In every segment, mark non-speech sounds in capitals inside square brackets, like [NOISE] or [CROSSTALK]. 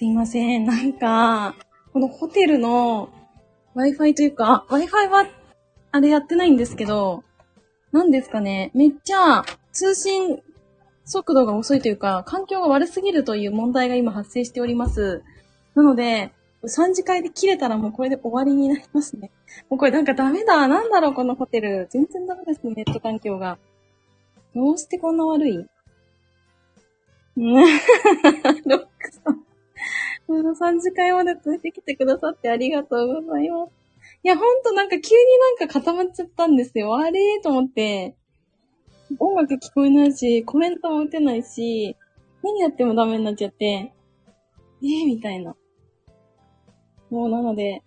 すいません。なんか、このホテルの Wi-Fi というか、Wi-Fi は、あれやってないんですけど、なんですかね。めっちゃ通信速度が遅いというか、環境が悪すぎるという問題が今発生しております。なので、3次会で切れたらもうこれで終わりになりますね。もうこれなんかダメだ。なんだろう、このホテル。全然ダメですね、ネット環境が。どうしてこんな悪い？[LAUGHS] ロックさん。この3次会まで連れてきてくださってありがとうございます。いや、ほんとなんか急になんか固まっちゃったんですよ。あれと思って。音楽聞こえないし、コメントも打てないし、何やってもダメになっちゃって、えー、みたいな。もうなので、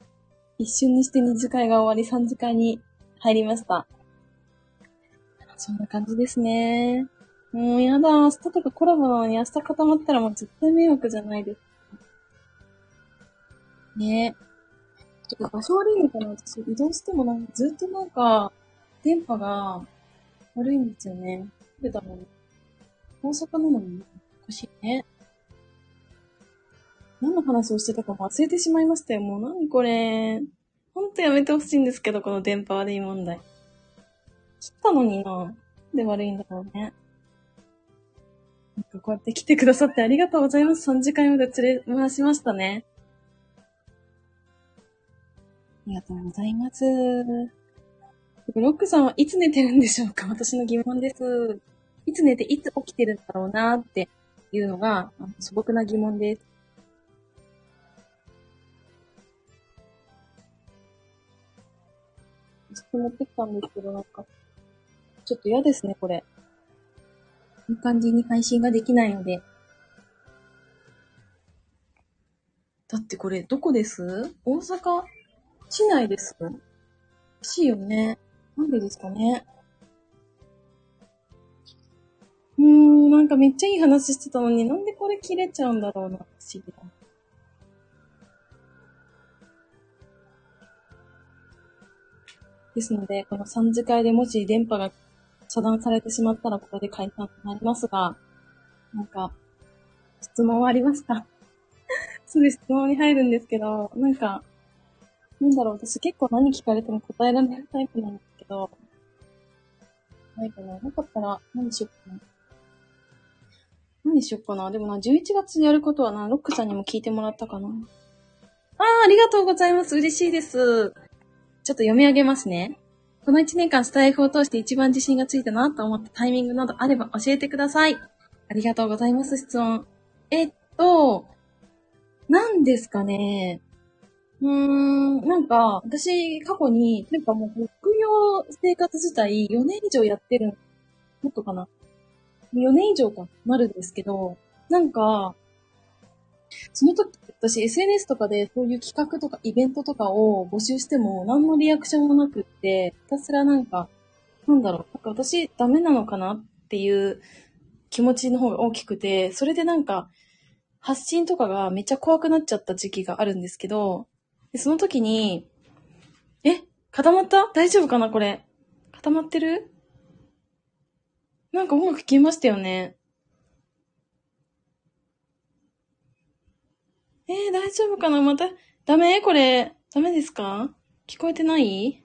一瞬にして二次会が終わり三次会に入りました。そんな感じですね。もうやだ、明日とかコラボなのに明日固まったらもう絶対迷惑じゃないです。ねえちょっと場所悪いのかな私移動してもなんかずっとなんか、電波が悪いんですよね。出たもん。大阪なのにおかしいね。何の話をしてたか忘れてしまいましたよ。もう何これ。ほんとやめてほしいんですけど、この電波悪い問題。切ったのにな。で悪いんだろうね。なんかこうやって来てくださってありがとうございます。3時間まで連れ回しましたね。ありがとうございます。ロックさんはいつ寝てるんでしょうか？私の疑問です。いつ寝ていつ起きてるんだろうなっていうのが素朴な疑問です。ずっと持ってきたんですけど、なんか、ちょっと嫌ですね、これ。いい感じに配信ができないので。だってこれ、どこです？大阪？市内ですおかしいよね。なんでですかね。うーん、なんかめっちゃいい話してたのに、なんでこれ切れちゃうんだろうな、不思議だ。ですので、この3次会でもし電波が遮断されてしまったらここで解散となりますが、なんか、質問はありますか [LAUGHS] すぐ質問に入るんですけど、なんか、なんだろう、私結構何聞かれても答えられないタイプなんですけど、ないかななかったら何しよっかな。何しよっかなでもな、11月にやることはな、ロックさんにも聞いてもらったかな。ああ、ありがとうございます。嬉しいです。ちょっと読み上げますね。この1年間スタイフを通して一番自信がついたなと思ったタイミングなどあれば教えてください。ありがとうございます、質問。えっと、何ですかね。うーん、なんか、私、過去に、なんかもう、副業生活自体4年以上やってる、もっとかな？4年以上か、なるんですけど、なんか、その時、私 SNS とかでそういう企画とかイベントとかを募集しても何のリアクションもなくって、ひたすらなんか、なんだろう、なんか私ダメなのかなっていう気持ちの方が大きくて、それでなんか、発信とかがめっちゃ怖くなっちゃった時期があるんですけど、でその時に、え固まった？大丈夫かなこれ。固まってる？なんか音楽消えましたよね。えー、大丈夫かな？また、ダメ？これ。ダメですか？聞こえてない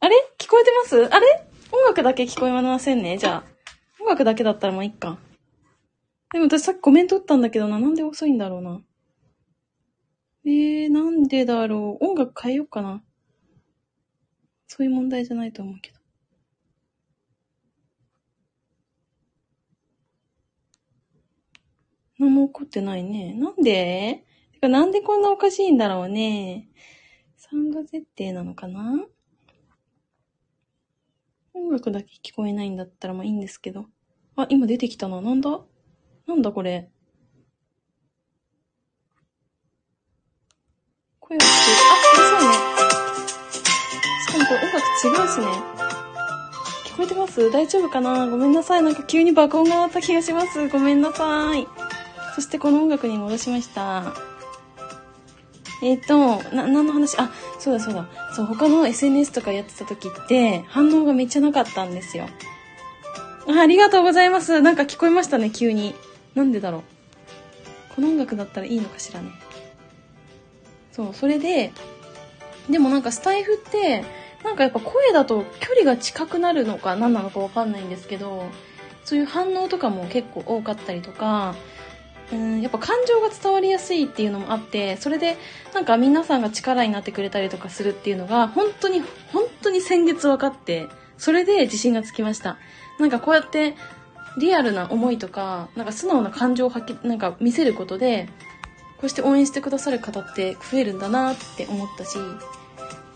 あれ聞こえてます？あれ？音楽だけ聞こえませんねじゃあ。音楽だけだったらもういっか。でも私さっきコメント打ったんだけどな。なんで遅いんだろうな。えー、なんでだろう。音楽変えようかな。そういう問題じゃないと思うけど。何も起こってないね。なんで？てかなんでこんなおかしいんだろうね。サウンド設定なのかな？音楽だけ聞こえないんだったらまあいいんですけど。あ、今出てきたな。なんだ？なんだこれ？声をつける。あ、そうね。しかもこれ音楽違うしね。聞こえてます？大丈夫かな？ごめんなさい。なんか急に爆音が鳴った気がします。ごめんなさい。そしてこの音楽に戻しました。えっ、と、な、何の話？あ、そうだそうだ。そう、他の SNS とかやってた時って、反応がめっちゃなかったんですよ。あありがとうございます。なんか聞こえましたね、急に。なんでだろう。この音楽だったらいいのかしらね。そう、それで、でもなんかスタイフって、なんかやっぱ声だと距離が近くなるのか何なのかわかんないんですけど、そういう反応とかも結構多かったりとか、うん、やっぱ感情が伝わりやすいっていうのもあって、それでなんか皆さんが力になってくれたりとかするっていうのが、本当に、本当に先月分かって、それで自信がつきました。なんかこうやってリアルな思いとか、なんか素直な感情を発揮、なんか見せることで、こうして応援してくださる方って増えるんだなって思ったし、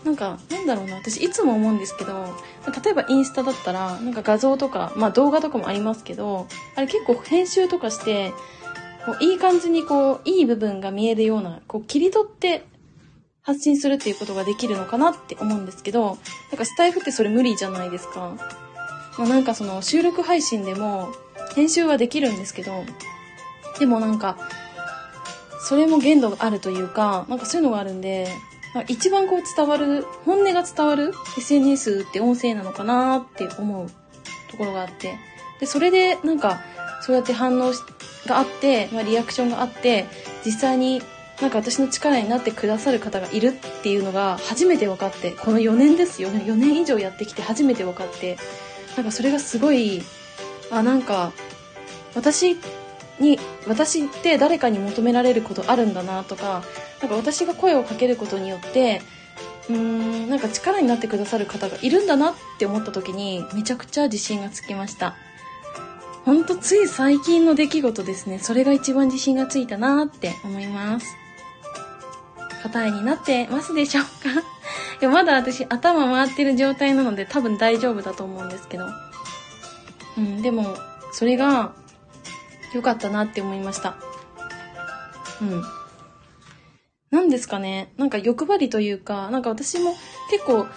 なんか、なんだろうな、私いつも思うんですけど、例えばインスタだったら、なんか画像とか、まあ動画とかもありますけど、あれ結構編集とかして、こういい感じにこう、いい部分が見えるような、こう切り取って発信するっていうことができるのかなって思うんですけど、なんかスタイフってそれ無理じゃないですか。まあ、なんかその収録配信でも編集はできるんですけど、でもなんか、それも限度があるというか、なんかそういうのがあるんで、一番こう伝わる、本音が伝わる SNS って音声なのかなって思うところがあって。で、それでなんか、そうやって反応があって、まあ、リアクションがあって、実際になんか私の力になってくださる方がいるっていうのが初めて分かって、この4年ですよね。4年以上やってきて初めて分かって、なんかそれがすごい、あ、なんか、私に、私って誰かに求められることあるんだなとか、なんか私が声をかけることによって、うーん、なんか力になってくださる方がいるんだなって思った時に、めちゃくちゃ自信がつきました。ほんとつい最近の出来事ですね。それが一番自信がついたなって思います。答えになってますでしょうか？[LAUGHS] いや、まだ私頭回ってる状態なので多分大丈夫だと思うんですけど。うん、でも、それが良かったなって思いました。うん。何ですかね。なんか欲張りというか、なんか私も結構、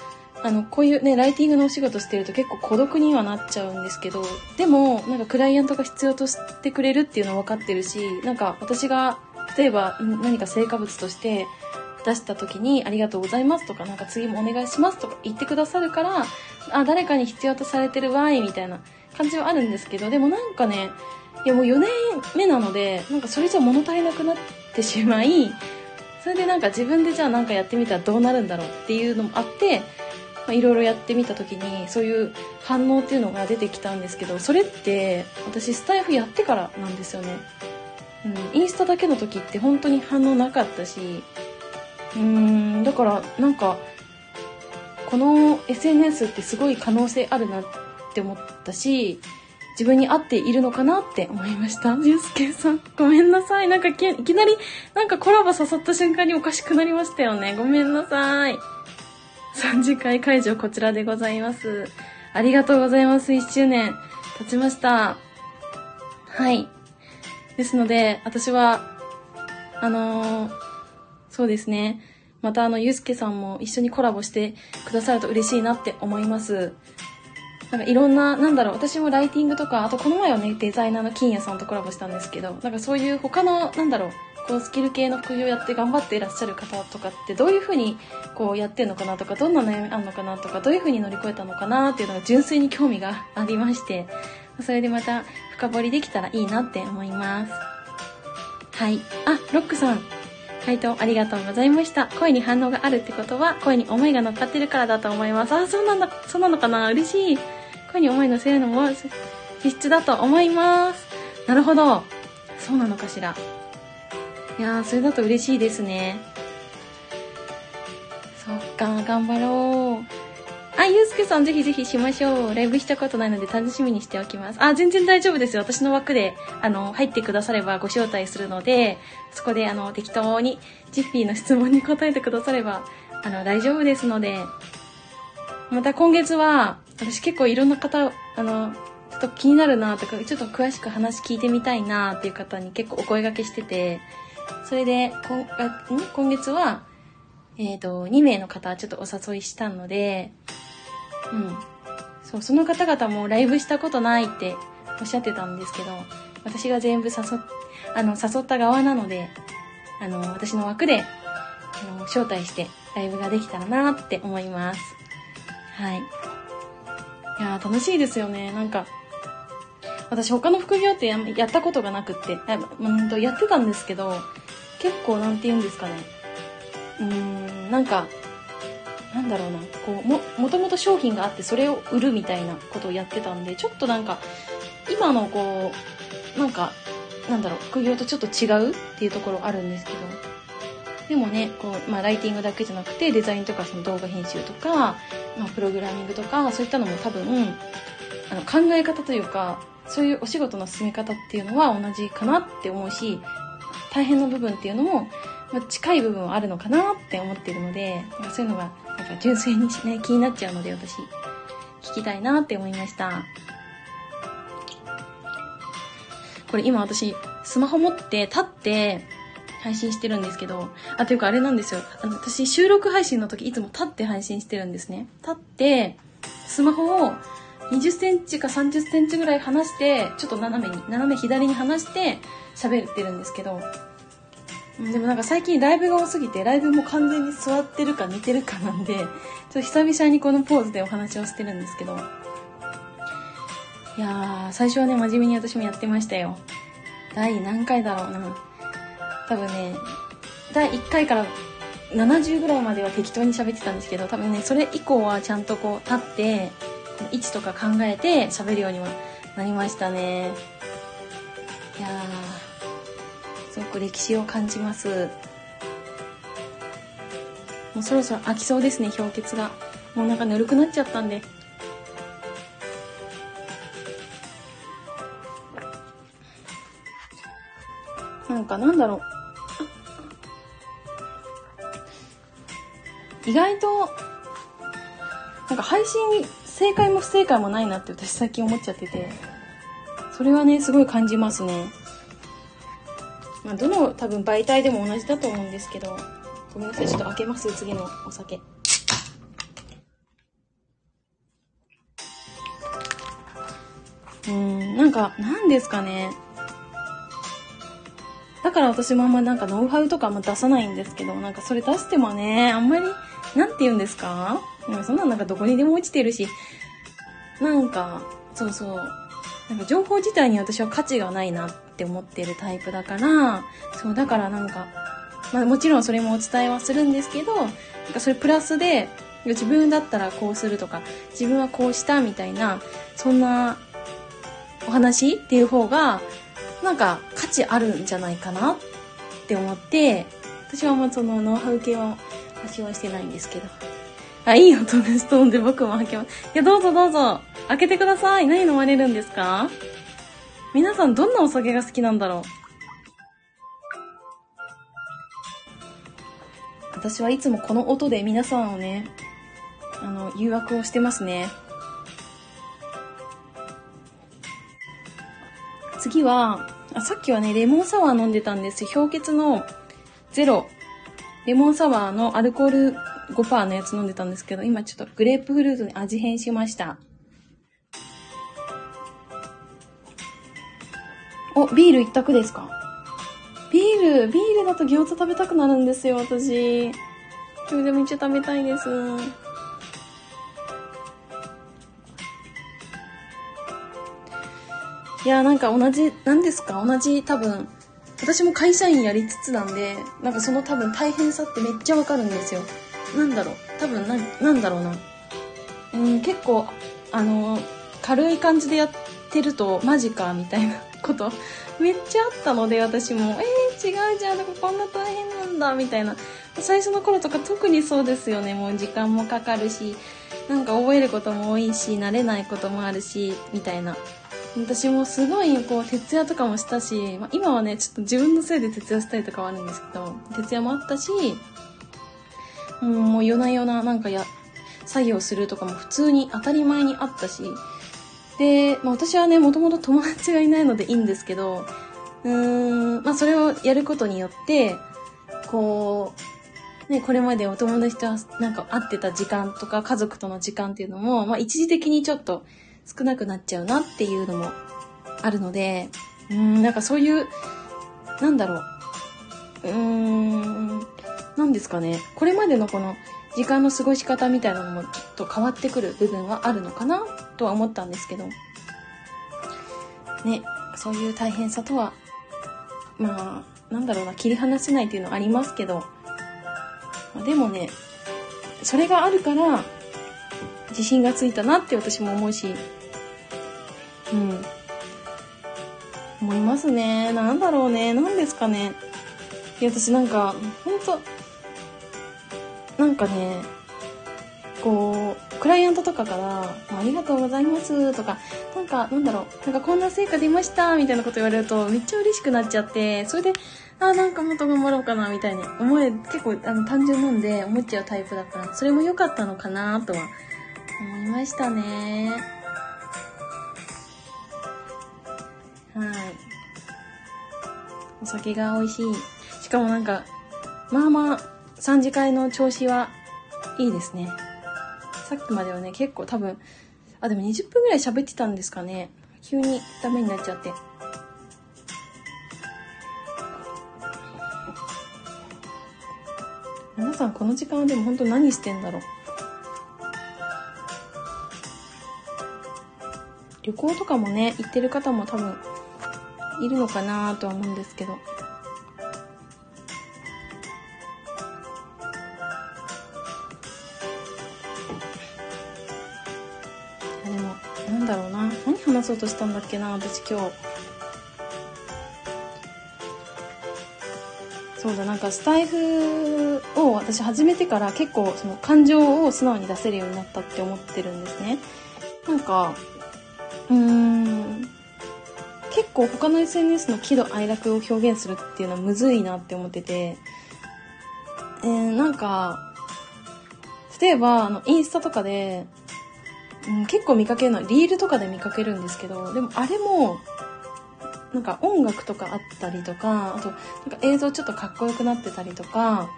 あの、こういうね、ライティングのお仕事してると結構孤独にはなっちゃうんですけど、でも、なんかクライアントが必要としてくれるっていうのは分かってるし、なんか私が、例えば何か成果物として出した時にありがとうございますとか、なんか次もお願いしますとか言ってくださるから、あ、誰かに必要とされてるわいみたいな感じはあるんですけど、でもなんかね、いやもう4年目なので、なんかそれじゃ物足りなくなってしまい、それでなんか自分でじゃあなんかやってみたらどうなるんだろうっていうのもあって、まいろいろやってみた時にそういう反応っていうのが出てきたんですけど、それって私スタイフやってからなんですよね。うん、インスタだけの時って本当に反応なかったし、うーん、だからなんか、この SNS ってすごい可能性あるなって思ったし、自分に合っているのかなって思いました。ゆうすけさん、ごめんなさい。なんかいきなり、なんかコラボ誘った瞬間におかしくなりましたよね。ごめんなさい。3次会会場こちらでございます。ありがとうございます。1周年経ちました。はい。ですので、私は、あのー、そうですね。またあの、ゆうすけさんも一緒にコラボしてくださると嬉しいなって思います。なんかいろんな、なんだろう、私もライティングとか、あとこの前はね、デザイナーの金谷さんとコラボしたんですけど、なんかそういう他の、なんだろう、こうスキル系の副業やって頑張っていらっしゃる方とかってどういうふうにこうやってるのかなとか、どんな悩みあるのかなとか、どういうふうに乗り越えたのかなっていうのが純粋に興味がありまして、それでまた深掘りできたらいいなって思います。はい。あ、ロックさん。回答ありがとうございました。声に反応があるってことは、声に思いが乗っかってるからだと思います。あ、そうなんだ、そうなのかな嬉しい。声に思い乗せるのも必須だと思います。なるほど。そうなのかしら。いや、それだと嬉しいですね。そっか、頑張ろう。あ、ゆうすけさんぜひぜひしましょう。ライブしたことないので楽しみにしておきます。あ、全然大丈夫ですよ。私の枠で、あの、入ってくださればご招待するので、そこで、あの、適当に、ジッピーの質問に答えてくだされば、あの、大丈夫ですので、また今月は、私結構いろんな方、あの、ちょっと気になるなとか、ちょっと詳しく話聞いてみたいなっていう方に結構お声掛けしてて、それで、今今月は、えっ、ー、と、2名の方ちょっとお誘いしたので、うん。そう、その方々もライブしたことないっておっしゃってたんですけど、私が全部誘、あの、誘った側なので、あの、私の枠であの、招待してライブができたらなって思います。はい。いや、楽しいですよね。なんか、私他の副業ってややったことがなくって、うんと、やってたんですけど、結構なんて言うんですかね。うーん、なんか、なんだろうな、こう、も、もともと商品があってそれを売るみたいなことをやってたんで、ちょっとなんか、今のこう、なんか、なんだろう、副業とちょっと違うっていうところあるんですけど、でもね、こう、まあ、ライティングだけじゃなくて、デザインとかその動画編集とか、まあ、プログラミングとか、そういったのも多分、あの、考え方というか、そういうお仕事の進め方っていうのは同じかなって思うし、大変な部分っていうのも、まあ、近い部分はあるのかなって思ってるので、そういうのが、なんか純粋にね、気になっちゃうので私、聞きたいなって思いました。これ今私、スマホ持って立って配信してるんですけど、あ、というかあれなんですよ。あの、私収録配信の時いつも立って配信してるんですね。立って、スマホを20センチか30センチぐらい離して、ちょっと斜めに、斜め左に離して喋ってるんですけど、でもなんか最近ライブが多すぎて、ライブも完全に座ってるか寝てるかなんで、ちょっと久々にこのポーズでお話をしてるんですけど、いやー、最初はね、真面目に私もやってましたよ。第何回だろうな。多分ね、第1回から70ぐらいまでは適当に喋ってたんですけど、多分ね、それ以降はちゃんとこう立って、位置とか考えて喋るようにはなりましたね。いやー、すごく歴史を感じます。もうそろそろ飽きそうですね、氷結が。もうなんかぬるくなっちゃったんで。なんかなんだろう。意外と、なんか配信正解も不正解もないなって私最近思っちゃってて、それはね、すごい感じますね。まあ、どの多分媒体でも同じだと思うんですけど、ごめんなさい、ちょっと開けます、次のお酒。うん、なんか、なんですかね。だから私もあんまなんかノウハウとかも出さないんですけど、なんかそれ出してもね、あんまり、なんて言うんですか？そんなんなんかどこにでも落ちてるし、なんか、そうそう。なんか情報自体に私は価値がないなって思ってるタイプだから、そう、だからなんか、まあもちろんそれもお伝えはするんですけど、なんかそれプラスで、自分だったらこうするとか、自分はこうしたみたいな、そんなお話っていう方が、なんか価値あるんじゃないかなって思って、私はまあそのノウハウ系は発信はしてないんですけど。あ、いい音がストーンで僕も開けます。いや、どうぞどうぞ。開けてください。何飲まれるんですか？皆さんどんなお酒が好きなんだろう？私はいつもこの音で皆さんをね、あの、誘惑をしてますね。次は、あ、さっきはね、レモンサワー飲んでたんです。氷結のゼロ。レモンサワーのアルコール5%のやつ飲んでたんですけど、今ちょっとグレープフルーツに味変しました。お、ビール一択ですか？ビール、ビールだと餃子食べたくなるんですよ、私。今日でめっちゃ食べたいです。いや、なんか同じ、何ですか？同じ多分、私も会社員やりつつなんで、なんかその多分大変さってめっちゃわかるんですよ。なんだろう、多分な、なんだろうな。うん、結構、あの、軽い感じでやってると、マジか、みたいな [LAUGHS] こと、めっちゃあったので、私も、えー、違うじゃん、こんな大変なんだ、みたいな。最初の頃とか特にそうですよね。もう時間もかかるし、なんか覚えることも多いし、慣れないこともあるし、みたいな。私もすごい、こう、徹夜とかもしたし、まあ、今はね、ちょっと自分のせいで徹夜したりとかはあるんですけど、徹夜もあったし、うん、もう夜な夜ななんかや、作業するとかも普通に当たり前にあったし、で、まあ私はね、もともと友達がいないのでいいんですけど、うーん、まあそれをやることによって、こう、ね、これまでお友達となんか会ってた時間とか家族との時間っていうのも、まあ一時的にちょっと少なくなっちゃうなっていうのもあるので、うん、なんかそういう、なんだろう、うーん、何ですかね、これまでのこの時間の過ごし方みたいなのもちょっと変わってくる部分はあるのかな？とは思ったんですけど、ね、そういう大変さとは、まあ、なんだろうな、切り離せないっていうのはありますけど、でもね、それがあるから、自信がついたなって私も思うし、うん。思いますね。なんだろうね。なんですかね。いや、私なんか、ほんと、なんかね、こう、クライアントとかから、ありがとうございますとか、なんか、なんだろう、なんかこんな成果出ましたみたいなこと言われると、めっちゃ嬉しくなっちゃって、それで、あ、なんかもっと頑張ろうかな、みたいに思え、結構あの単純なんで思っちゃうタイプだから、それも良かったのかな、とは思いましたね。はい。お酒が美味しい。しかもなんか、まあまあ、3次会の調子はいいですね。さっきまではね、結構多分、あ、でも20分ぐらい喋ってたんですかね。急にダメになっちゃって。皆さんこの時間はでも本当何してんだろう。旅行とかもね、行ってる方も多分いるのかなとは思うんですけど。うとしたんだっけな、私今日。そうだ、なんかスタイフを私始めてから結構その感情を素直に出せるようになったって思ってるんですね。なんか、うーん、結構他の SNS の喜怒哀楽を表現するっていうのはむずいなって思ってて、えー、なんか、例えば、あの、インスタとかで、うん、結構見かけるのはリールとかで見かけるんですけど、でもあれも、なんか音楽とかあったりとか、あと、なんか映像ちょっとかっこよくなってたりとか、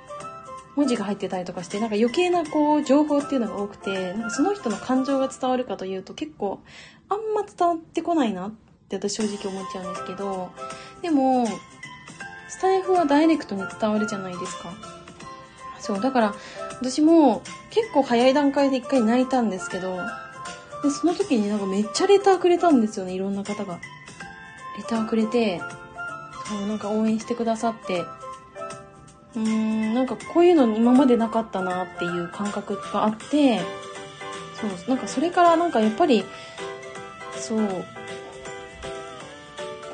文字が入ってたりとかして、なんか余計なこう、情報っていうのが多くて、なんかその人の感情が伝わるかというと結構、あんま伝わってこないなって私正直思っちゃうんですけど、でも、スタイフはダイレクトに伝わるじゃないですか。そう、だから、私も結構早い段階で一回泣いたんですけど、で、その時になんかめっちゃレターくれたんですよね、いろんな方が。レターくれて、そう、なんか応援してくださって、うーん、なんかこういうの今までなかったなっていう感覚があって、そう、なんかそれからなんかやっぱり、そう、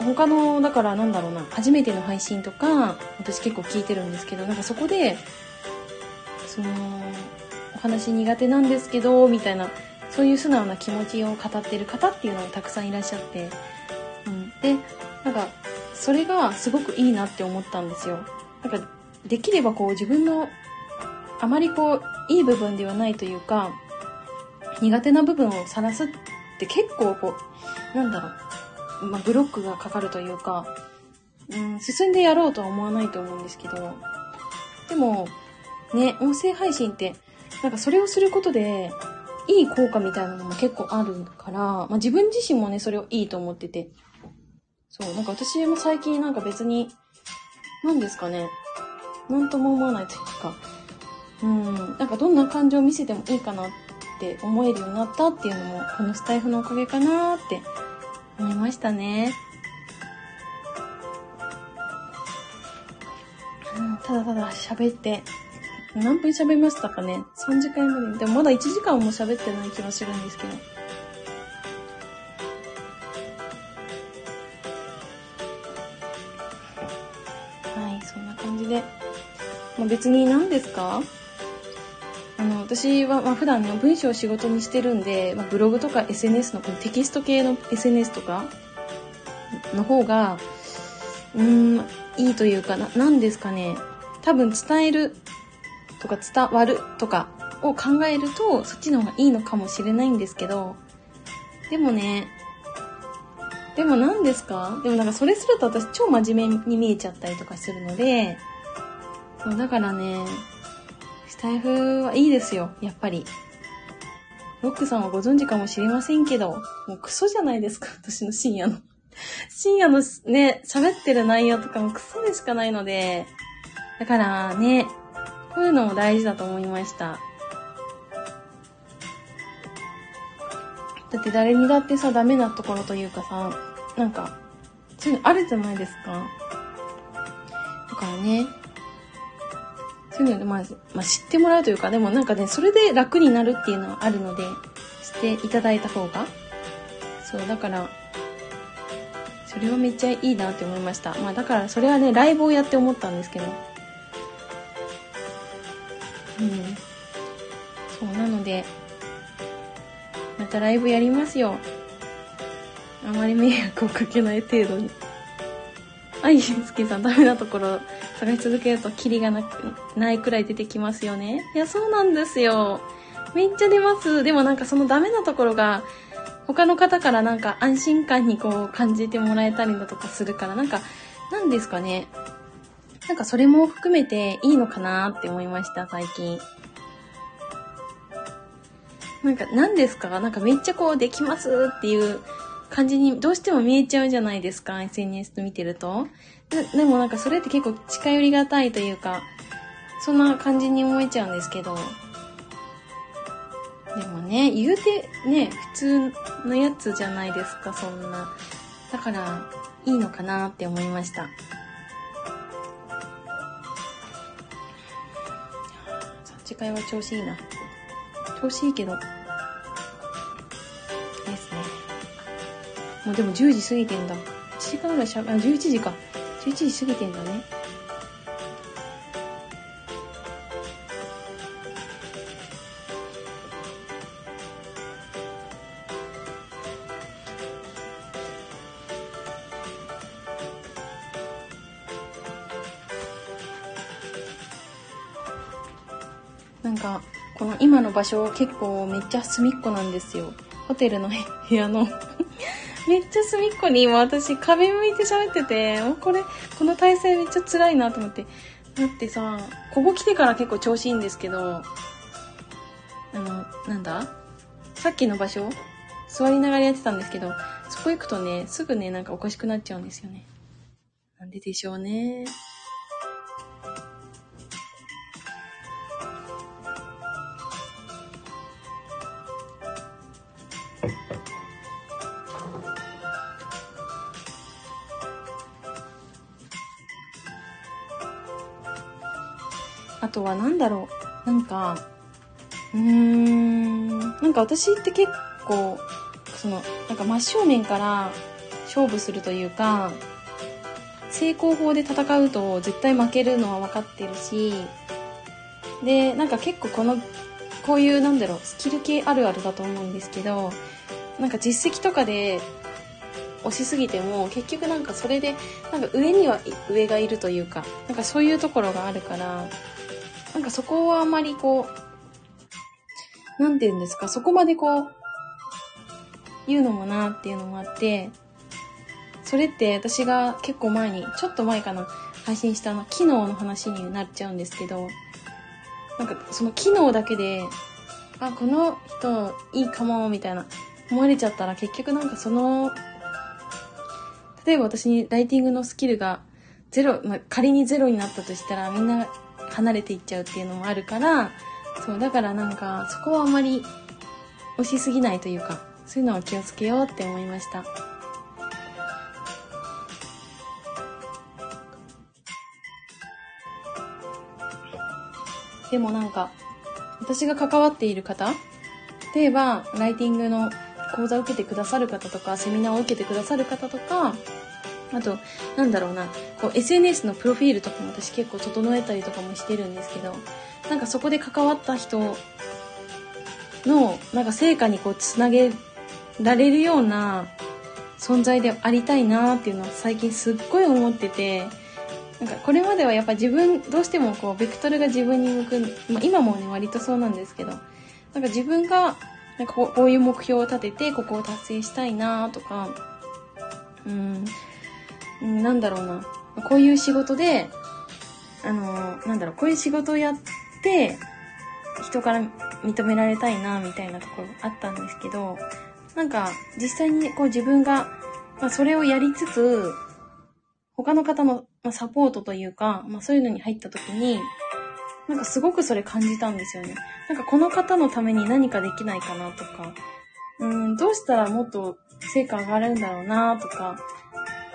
他の、だからなんだろうな、初めての配信とか、私結構聞いてるんですけど、なんかそこで、その、お話苦手なんですけど、みたいな、そういう素直な気持ちを語ってる方っていうのがたくさんいらっしゃって、うん。で、なんか、それがすごくいいなって思ったんですよ。なんか、できればこう自分のあまりこういい部分ではないというか苦手な部分を晒すって結構こうなんだろう、まあ、ブロックがかかるというか、うん、進んでやろうとは思わないと思うんですけどでもね音声配信ってなんかそれをすることでいい効果みたいなのも結構あるから、まあ、自分自身もねそれをいいと思ってて。そうなんか私も最近なんか別に何ですかね。なんとも思わないというか、うん、なんかどんな感情を見せてもいいかなって思えるようになったっていうのも、このスタイフのおかげかなって思いましたね。うん、ただただ喋って、何分喋りましたかね ?3 時間まで。でもまだ1時間も喋ってない気がするんですけど。はい、そんな感じで。まあ、別に何ですか？あの、私は、まあ、普段の文章を仕事にしてるんで、まあ、ブログとか SNS のこのテキスト系の SNS とかの方が、うん、いいというかな、何ですかね？多分伝えるとか伝わるとかを考えると、そっちの方がいいのかもしれないんですけど、でもね、でも何ですか？でもなんかそれすると私超真面目に見えちゃったりとかするので、そうだからね、スタイフはいいですよ、やっぱり。ロックさんはご存知かもしれませんけど、もうクソじゃないですか、私の深夜の。[LAUGHS] 深夜のね、喋ってる内容とかもクソでしかないので、だからね、こういうのも大事だと思いました。だって誰にだってさ、ダメなところというかさ、なんか、そういうのあるじゃないですか。だからね、そういうので、まあ、まあ、知ってもらうというか、でもなんかね、それで楽になるっていうのはあるので、していただいた方が。そう、だから、それはめっちゃいいなって思いました。まあだからそれはね、ライブをやって思ったんですけど。たライブやりますよ。あまり迷惑をかけない程度に。あ、いすけさん、ダメなところ探し続けるとキリがなく、ないくらい出てきますよね。いや、そうなんですよ。めっちゃ出ます。でもなんかそのダメなところが、他の方からなんか安心感にこう感じてもらえたりだとかするから、なんか、なんですかね。なんかそれも含めていいのかなって思いました、最近。なんか、何ですか？なんかめっちゃこうできますっていう感じにどうしても見えちゃうじゃないですか ?SNS 見てると。でもなんかそれって結構近寄りがたいというか、そんな感じに思えちゃうんですけど。でもね、言うてね、普通のやつじゃないですか、そんな。だから、いいのかなって思いました。そっち会は調子いいな。調子いいけど、ですねもうでも10時過ぎてんだ。1時間ぐらいしゃべ、あ、11時か。11時過ぎてんだね。場所結構めっちゃ隅っこなんですよ。ホテルの部屋の [LAUGHS] めっちゃ隅っこに今私壁向いて喋ってて、これ、この体勢めっちゃ辛いなと思って。だってさ、ここ来てから結構調子いいんですけど、あの、なんだ？さっきの場所座りながらやってたんですけど、そこ行くとね、すぐね、なんかおかしくなっちゃうんですよね。なんででしょうね。は何だろう。なんか、うーん、なんか私って結構、その、なんか真正面から勝負するというか、成功法で戦うと絶対負けるのは分かってるし、で、なんか結構この、こういうなんだろう、スキル系あるあるだと思うんですけど、なんか実績とかで押しすぎても結局なんかそれでなんか上には上がいるというかなんかそういうところがあるからなんかそこはあまりこう、なんて言うんですか、そこまでこう、言うのもなっていうのもあって、それって私が結構前に、ちょっと前かな、配信したの、機能の話になっちゃうんですけど、なんかその機能だけで、あ、この人いいかも、みたいな思われちゃったら結局なんかその、例えば私にライティングのスキルがゼロ、まあ、仮にゼロになったとしたらみんな離れていっちゃうっていうのもあるから、そう、だからなんか、そこはあまり押しすぎないというか、そういうのは気をつけようって思いました。でもなんか、私が関わっている方、例えば、ライティングの講座を受けてくださる方とか、セミナーを受けてくださる方とか、あと、なんだろうな、こう SNS のプロフィールとかも私結構整えたりとかもしてるんですけど、なんかそこで関わった人の、なんか成果にこうつなげられるような存在でありたいなっていうのは最近すっごい思ってて、なんかこれまではやっぱ自分、どうしてもこう、ベクトルが自分に向く、まあ今もね、割とそうなんですけど、なんか自分が、なんかこういう目標を立てて、ここを達成したいなとか、うん、なんだろうな、こういう仕事で、あの、なんだろう、こういう仕事をやって、人から認められたいな、みたいなところあったんですけど、なんか、実際にこう自分が、まあ、それをやりつつ、他の方のサポートというか、まあ、そういうのに入った時に、なんかすごくそれ感じたんですよね。なんかこの方のために何かできないかなとか、うん、どうしたらもっと成果上がるんだろうなとか、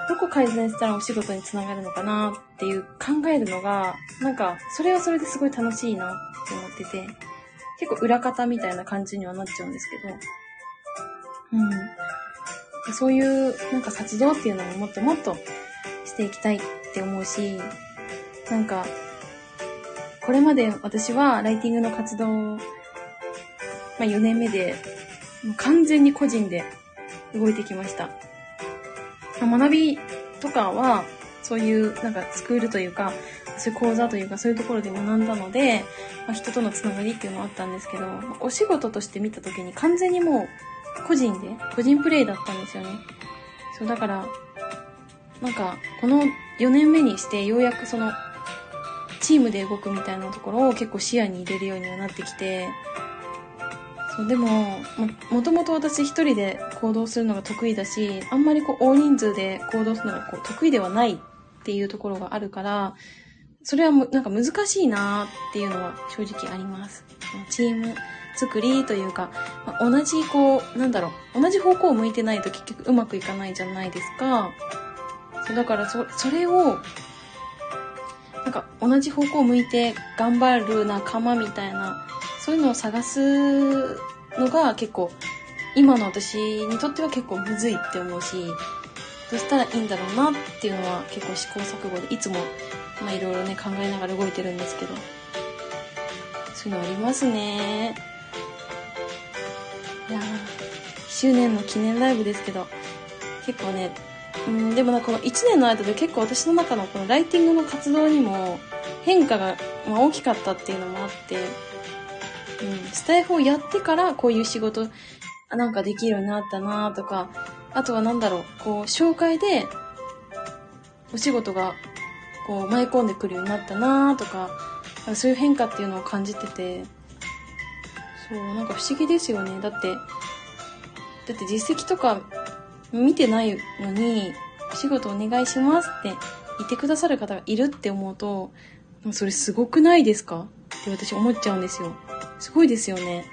どこ改善したらお仕事につながるのかなっていう考えるのが、なんか、それはそれですごい楽しいなって思ってて、結構裏方みたいな感じにはなっちゃうんですけど、うん。そういうなんか活動っていうのももっともっとしていきたいって思うし、なんか、これまで私はライティングの活動、まあ4年目で、もう完全に個人で動いてきました。学びとかは、そういうなんかスクールというか、そういう講座というかそういうところで学んだので、まあ、人とのつながりっていうのはあったんですけど、お仕事として見た時に完全にもう個人で、個人プレイだったんですよね。そう、だから、なんか、この4年目にしてようやくその、チームで動くみたいなところを結構視野に入れるようにはなってきて、でもも、ともと私一人で行動するのが得意だし、あんまりこう大人数で行動するのがこう得意ではないっていうところがあるから、それはもなんか難しいなっていうのは正直あります。チーム作りというか、まあ、同じこう、なんだろう、同じ方向を向いてないと結局うまくいかないじゃないですか。そうだからそ、それを、なんか同じ方向を向いて頑張る仲間みたいな、そういうのを探すのが結構、今の私にとっては結構むずいって思うし、どうしたらいいんだろうなっていうのは結構試行錯誤で、いつも、まあいろいろね考えながら動いてるんですけど、そういうのありますね。いやー、周年の記念ライブですけど、結構ね、うん、でもな、この1年の間で結構私の中のこのライティングの活動にも変化が、ま大きかったっていうのもあって、スタイフをやってからこういう仕事なんかできるようになったなとか、あとはなんだろう、こう、紹介で、お仕事が、こう、舞い込んでくるようになったなとか、そういう変化っていうのを感じてて、そう、なんか不思議ですよね。だって、だって実績とか見てないのに、お仕事お願いしますって言ってくださる方がいるって思うと、それすごくないですか？って私思っちゃうんですよ。すごいですよね。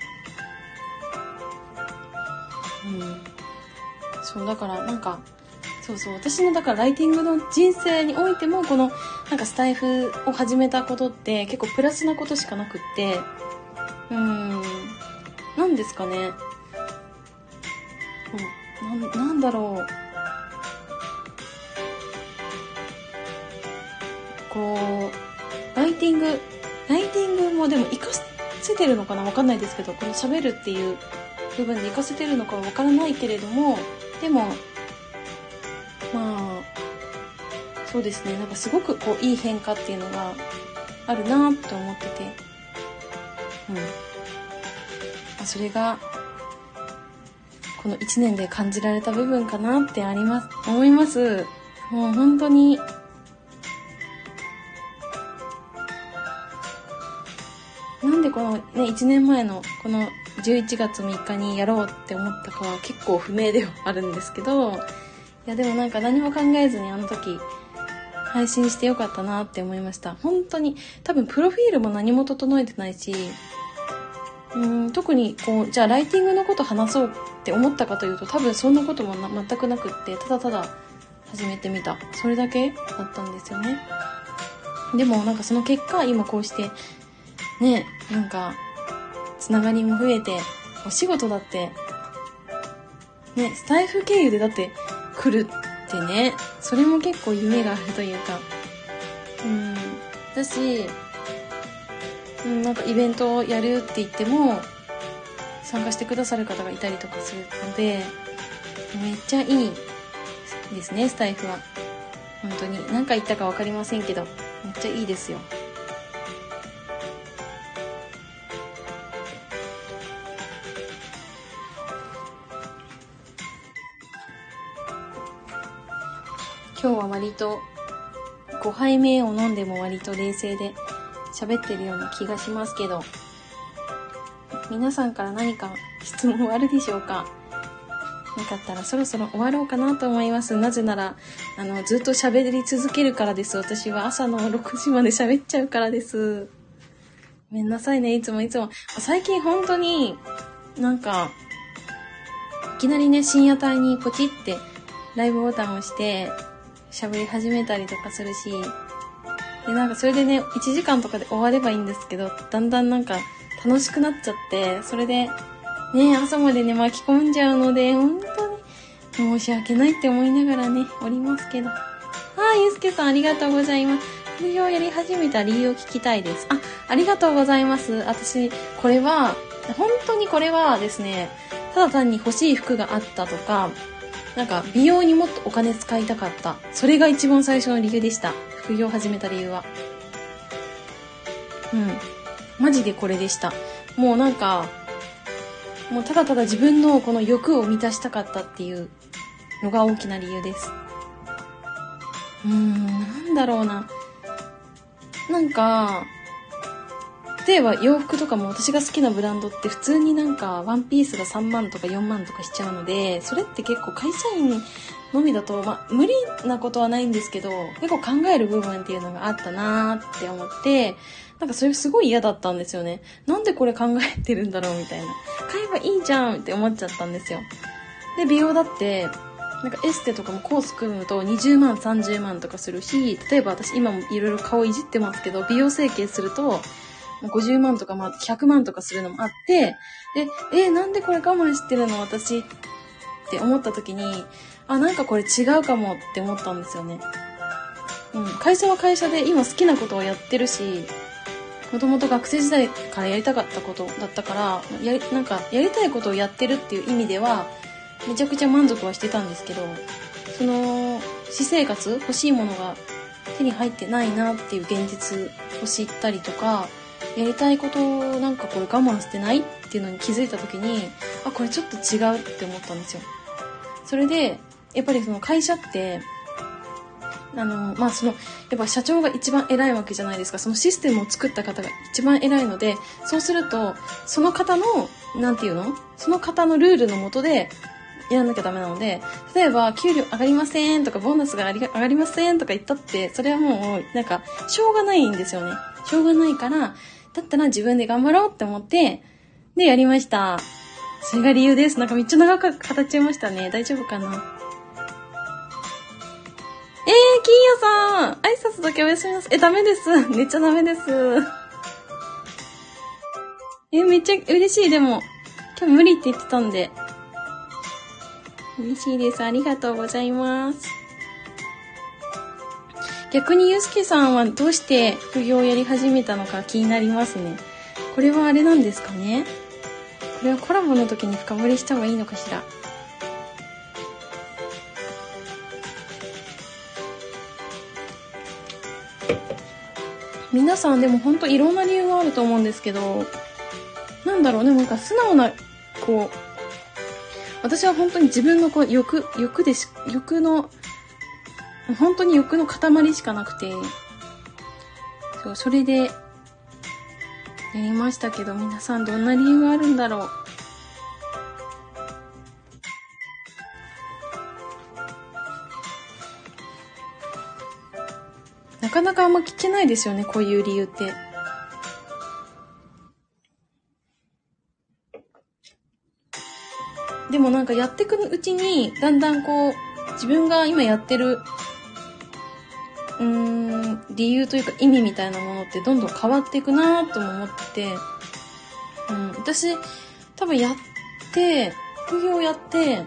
うん。そう、だからなんか、そうそう、私のだからライティングの人生においても、このなんかスタイフを始めたことって結構プラスなことしかなくって、うーん、なんですかね。うん、ななんだろう。こう、ライティング、ライティングもでも活かしせてるのかなわかんないですけど、この喋るっていう部分で活かせてるのかはわからないけれども、でも、まあ、そうですね、なんかすごくこういい変化っていうのがあるなって思ってて、うん。まあ、それが、この1年で感じられた部分かなってあります、思います。もう本当に、なんでこのね、1年前のこの11月3日にやろうって思ったかは結構不明ではあるんですけど、いやでもなんか何も考えずにあの時配信してよかったなって思いました。本当に多分プロフィールも何も整えてないし、うん特にこう、じゃあライティングのこと話そうって思ったかというと多分そんなことも全くなくって、ただただ始めてみた。それだけだったんですよね。でもなんかその結果今こうしてね、なんか、つながりも増えて、お仕事だって、ね、スタイフ経由でだって来るってね、それも結構夢があるというか、うん、だし、うん、なんかイベントをやるって言っても、参加してくださる方がいたりとかするので、めっちゃいいですね、スタイフは。本当に。何か言ったかわかりませんけど、めっちゃいいですよ。今日は割と5杯目を飲んでも割と冷静で喋ってるような気がしますけど、皆さんから何か質問あるでしょうか？なかったらそろそろ終わろうかなと思います。なぜなら、あの、ずっと喋り続けるからです。私は朝の6時まで喋っちゃうからです。ごめんなさいね、いつもいつも。最近本当に、なんか、いきなりね、深夜帯にポチってライブボタンを押して、喋り始めたりとかするし、で、なんかそれでね、1時間とかで終わればいいんですけど、だんだんなんか楽しくなっちゃって、それで、ね、朝までね、巻き込んじゃうので、本当に申し訳ないって思いながらね、おりますけど。あー、ゆうすけさんありがとうございます。副業やり始めた理由を聞きたいです。あ、ありがとうございます。私、これは、本当にこれはですね、ただ単に欲しい服があったとか、なんか美容にもっとお金使いたかった。それが一番最初の理由でした。副業を始めた理由は。うん。マジでこれでした。もうなんか、もうただただ自分のこの欲を満たしたかったっていうのが大きな理由です。うーん、なんだろうな。なんか、例えば洋服とかも私が好きなブランドって普通になんかワンピースが3万とか4万とかしちゃうので、それって結構会社員のみだと、まあ無理なことはないんですけど、結構考える部分っていうのがあったなーって思って、なんかそれすごい嫌だったんですよね。なんでこれ考えてるんだろうみたいな。買えばいいじゃんって思っちゃったんですよ。で、美容だって、なんかエステとかもコース組むと20万、30万とかするし、例えば私今もいろいろ顔いじってますけど、美容整形すると、50万とか、まあ、100万とかするのもあって、で、えー、なんでこれ我慢してるの私って思った時に、あ、なんかこれ違うかもって思ったんですよね。うん、会社は会社で今好きなことをやってるし、もともと学生時代からやりたかったことだったから、やり、なんか、やりたいことをやってるっていう意味では、めちゃくちゃ満足はしてたんですけど、その、私生活、欲しいものが手に入ってないなっていう現実を知ったりとか、やりたいことなんかこれ我慢してないっていうのに気づいた時に、あ、これちょっと違うって思ったんですよ。それで、やっぱりその会社って、あの、まあ、その、やっぱ社長が一番偉いわけじゃないですか。そのシステムを作った方が一番偉いので、そうすると、その方の、なんていうの？その方のルールのもとで、やらなきゃダメなので、例えば、給料上がりませんとか、ボーナスが上がりませんとか言ったって、それはもう、なんか、しょうがないんですよね。しょうがないから、だったら自分で頑張ろうって思って、で、やりました。それが理由です。なんかめっちゃ長く語っちゃいましたね。大丈夫かな？えー、金谷さん挨拶だけおやすみなさい。え、ダメです。めっちゃダメです。え、めっちゃ嬉しい。でも、今日無理って言ってたんで。嬉しいです。ありがとうございます。逆にゆうすけさんはどうして副業をやり始めたのか気になりますね。これはあれなんですかね。これはコラボの時に深掘りした方がいいのかしら。皆さんでも本当いろんな理由があると思うんですけど、なんだろうね、なんか素直な、こう、私は本当に自分のこう欲、欲でし、欲の本当に欲の塊しかなくて、そう、それで、やりましたけど、皆さんどんな理由があるんだろう。なかなかあんま聞けないですよね、こういう理由って。でもなんかやっていくうちに、だんだんこう、自分が今やってるうーん、理由というか意味みたいなものってどんどん変わっていくなとも思って、うん、私、多分やって、副業やって、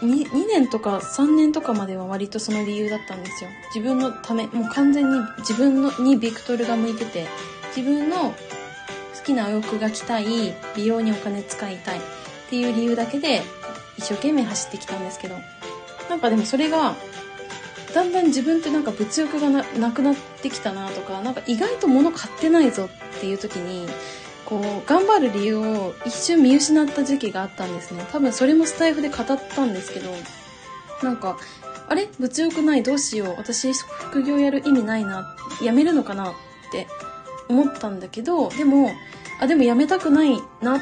2, 2年とか3年とかまでは割とその理由だったんですよ。自分のため、もう完全に自分のにビクトルが向いてて、自分の好きなお洋服が着たい、美容にお金使いたいっていう理由だけで一生懸命走ってきたんですけど、なんかでもそれがだんだん自分ってなんか物欲がななくなってきたなとか、なんか意外と物買ってないぞっていう時に、こう、頑張る理由を一瞬見失った時期があったんですね。多分それもスタイフで語ったんですけど、なんか、あれ？物欲ない？どうしよう？私副業やる意味ないな？やめるのかな？って思ったんだけど、でも、あ、でもやめたくないなっ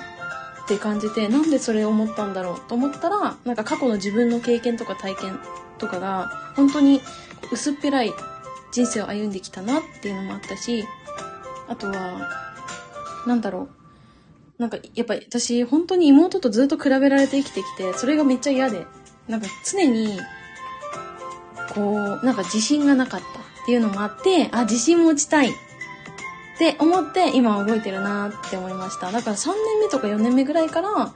て感じて、なんでそれ思ったんだろうと思ったら、なんか過去の自分の経験とか体験とかが、本当に薄っぺらい人生を歩んできたなっていうのもあったし、あとは、なんだろう。なんか、やっぱり私、本当に妹とずっと比べられて生きてきて、それがめっちゃ嫌で、なんか常に、こう、なんか自信がなかったっていうのもあって、あ、自信持ちたいって思って今動いてるなって思いました。だから3年目とか4年目ぐらいから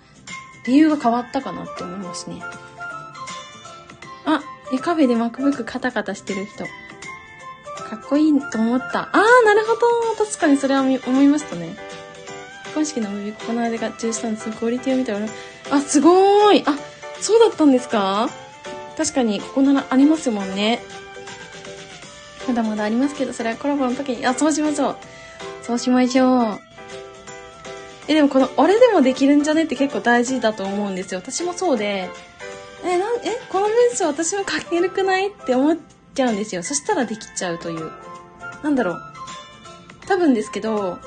理由が変わったかなって思いますね。え、カフェで MacBook カタカタしてる人。かっこいいと思った。あー、なるほど。確かにそれは思いましたね。結婚式のムービー、ここの間が中したんです。クオリティを見たら、あ、すごーい。あ、そうだったんですか？確かに、ここならありますもんね。まだまだありますけど、それはコラボの時に、あ、そうしましょう。そうしましょう。え、でもこの、俺でもできるんじゃね？って結構大事だと思うんですよ。私もそうで、え、なん、え、この文章私も書けるくないって思っちゃうんですよ。そしたらできちゃうという。なんだろう。多分ですけど、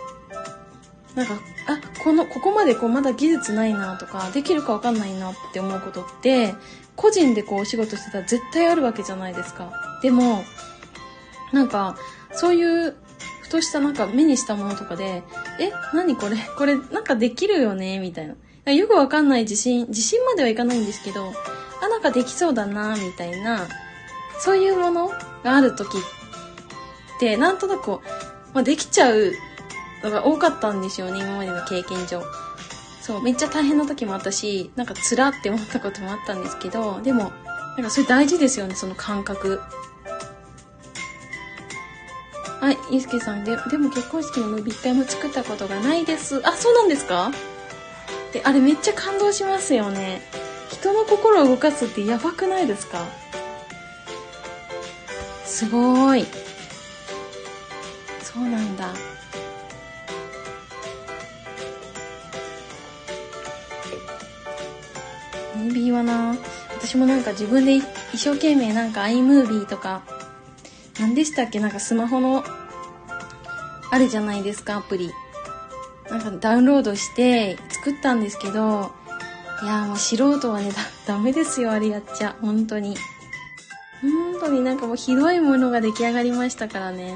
なんか、あ、この、ここまでこうまだ技術ないなとか、できるかわかんないなって思うことって、個人でこうお仕事してたら絶対あるわけじゃないですか。でも、なんか、そういうふとしたなんか目にしたものとかで、え、何これ？これなんかできるよね？みたいな。よくわかんない自信、自信まではいかないんですけど、あ、なんかできそうだなみたいな、そういうものがある時って、なんとなく、まあ、できちゃうのが多かったんですよね、今までの経験上。そう、めっちゃ大変な時もあったし、なんか辛って思ったこともあったんですけど、でも、なんかそれ大事ですよね、その感覚。はい、ゆうすけさんで、でも結婚式のムービー一回も作ったことがないです。あ、そうなんですか？で、あれめっちゃ感動しますよね。人の心を動かすってやばくないですか？すごい。そうなんだ。ムービーはな、私もなんか自分で一生懸命なんか iMovie とか何でしたっけ？なんかスマホの、あるじゃないですか、アプリ。なんかダウンロードして作ったんですけど、いやもう素人はね、[LAUGHS] ダメですよ、あれやっちゃ。本当に。本当になんかもうひどいものが出来上がりましたからね。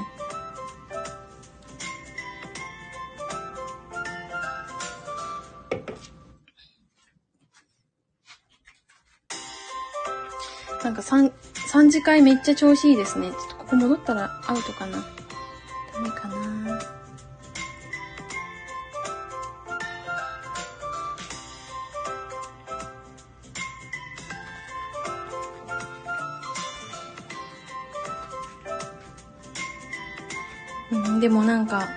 なんか3、3次会めっちゃ調子いいですね。ちょっとここ戻ったらアウトかな。ダメかな。うん、でもなんか、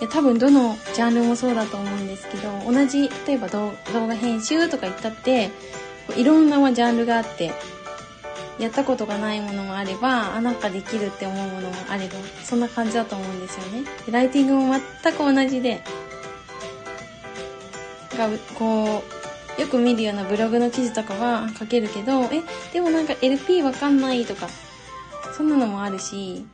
いや多分どのジャンルもそうだと思うんですけど、同じ、例えば動画編集とか言ったって、いろんなジャンルがあって、やったことがないものもあれば、あ、なんかできるって思うものもあれば、そんな感じだと思うんですよね。ライティングも全く同じで、がこう、よく見るようなブログの記事とかは書けるけど、え、でもなんか LP わかんないとか、そんなのもあるし、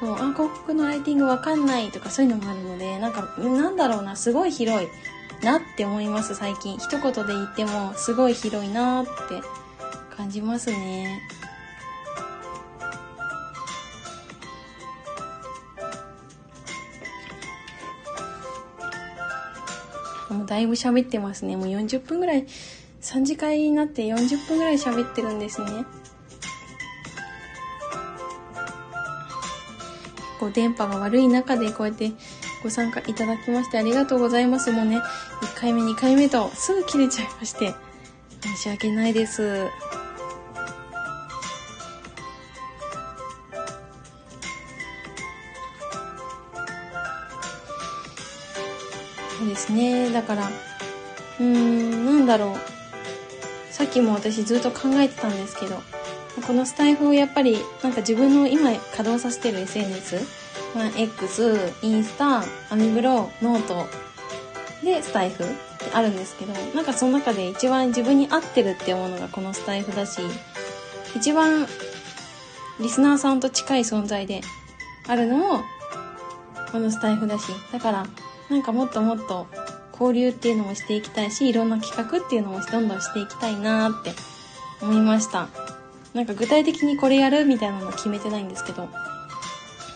そう、あ、広告のライティングわかんないとかそういうのもあるので、なんか、なんだろうな、すごい広いなって思います、最近。一言で言っても、すごい広いなって感じますね。もうだいぶ喋ってますね。もう40分ぐらい、3次会になって40分ぐらい喋ってるんですね。結構電波が悪い中でこうやってご参加いただきましてありがとうございます。もうね、1回目、2回目とすぐ切れちゃいまして、申し訳ないです。そうですね。だから、うーん、なんだろう。さっきも私ずっと考えてたんですけど、このスタエフをやっぱり、なんか自分の今稼働させてる SNS、まあ、X、インスタ、アメブロ、 note、で、スタエフってあるんですけど、なんかその中で一番自分に合ってるって思うのがこのスタエフだし、一番リスナーさんと近い存在であるのも、このスタイフだし、だから、なんかもっともっと交流っていうのもしていきたいし、いろんな企画っていうのもどんどんしていきたいなーって思いました。なんか具体的にこれやるみたいなの決めてないんですけど、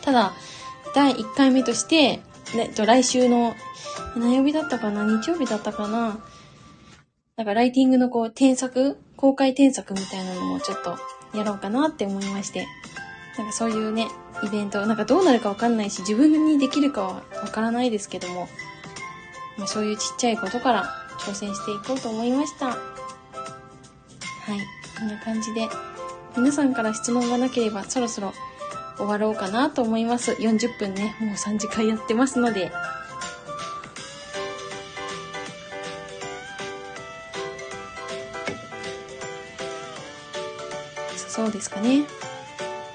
ただ、第1回目として、ね、と来週の、何曜日だったかな？日曜日だったかな？なんかライティングのこう、添削公開添削みたいなのもちょっとやろうかなって思いまして。なんかそういうね、イベント、なんかどうなるかわかんないし、自分にできるかはわからないですけども、まあ、そういうちっちゃいことから挑戦していこうと思いました。はい。こんな感じで、皆さんから質問がなければそろそろ終わろうかなと思います。40分ね、もう3時間やってますので。そうですかね。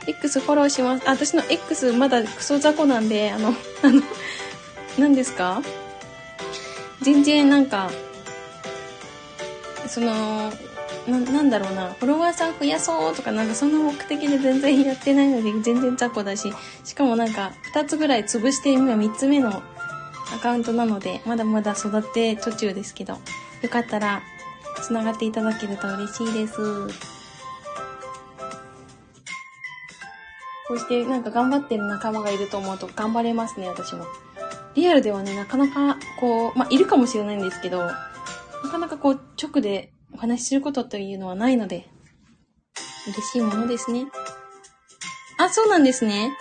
X フォローします。あ、私の X まだクソ雑魚なんで、あの、[LAUGHS] あの、何ですか？全然なんか、その、な、んだろうな、フォロワーさん増やそうとかなんかそんな目的で全然やってないので全然雑魚だし、しかもなんか2つぐらい潰して今3つ目のアカウントなので、まだまだ育って途中ですけど、よかったら繋がっていただけると嬉しいです。こうしてなんか頑張ってる仲間がいると思うと頑張れますね、私も。リアルではね、なかなかこう、まあ、いるかもしれないんですけど、なかなかこう直でお話しすることというのはないので、嬉しいものですね。あ、そうなんですね。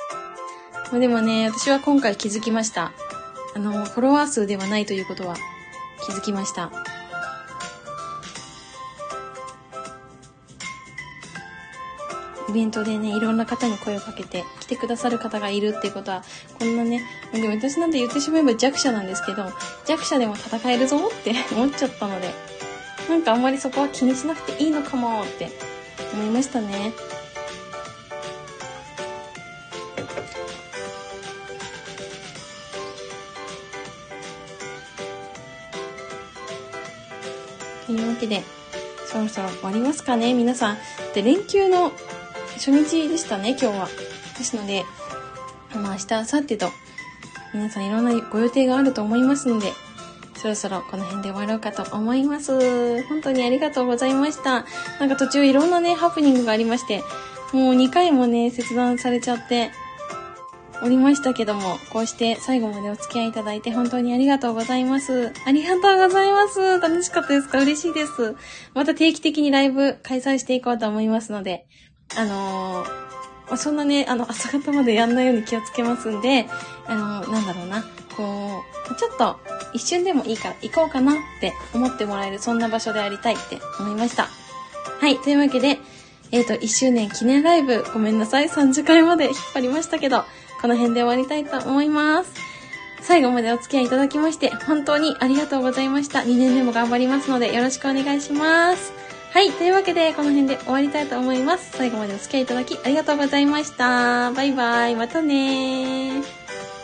でもね、私は今回気づきました。あの、フォロワー数ではないということは気づきました。イベントでね、いろんな方に声をかけて来てくださる方がいるっていうことは、こんなね、でも私なんて言ってしまえば弱者なんですけど、弱者でも戦えるぞって思っちゃったので、なんかあんまりそこは気にしなくていいのかもって思いましたね。というわけで、そろそろ終わりますかね、皆さん。で、連休の初日でしたね、今日は。ですので、まあ明日、明後日と、皆さんいろんなご予定があると思いますので、そろそろこの辺で終わろうかと思います。本当にありがとうございました。なんか途中いろんなね、ハプニングがありまして、もう2回もね、切断されちゃっておりましたけども、こうして最後までお付き合いいただいて本当にありがとうございます。ありがとうございます。楽しかったですか？嬉しいです。また定期的にライブ開催していこうと思いますので、あのー、そんなね、あの、朝方までやんないように気をつけますんで、あの、なんだろうな、こう、ちょっと一瞬でもいいから行こうかなって思ってもらえる、そんな場所でありたいって思いました。はい、というわけで、えっ、ー、と、1周年記念ライブ、ごめんなさい、3時間まで引っ張りましたけど、この辺で終わりたいと思います。最後までお付き合いいただきまして、本当にありがとうございました。2年目も頑張りますので、よろしくお願いします。はい。というわけで、この辺で終わりたいと思います。最後までお付き合いいただきありがとうございました。バイバイ。またねー。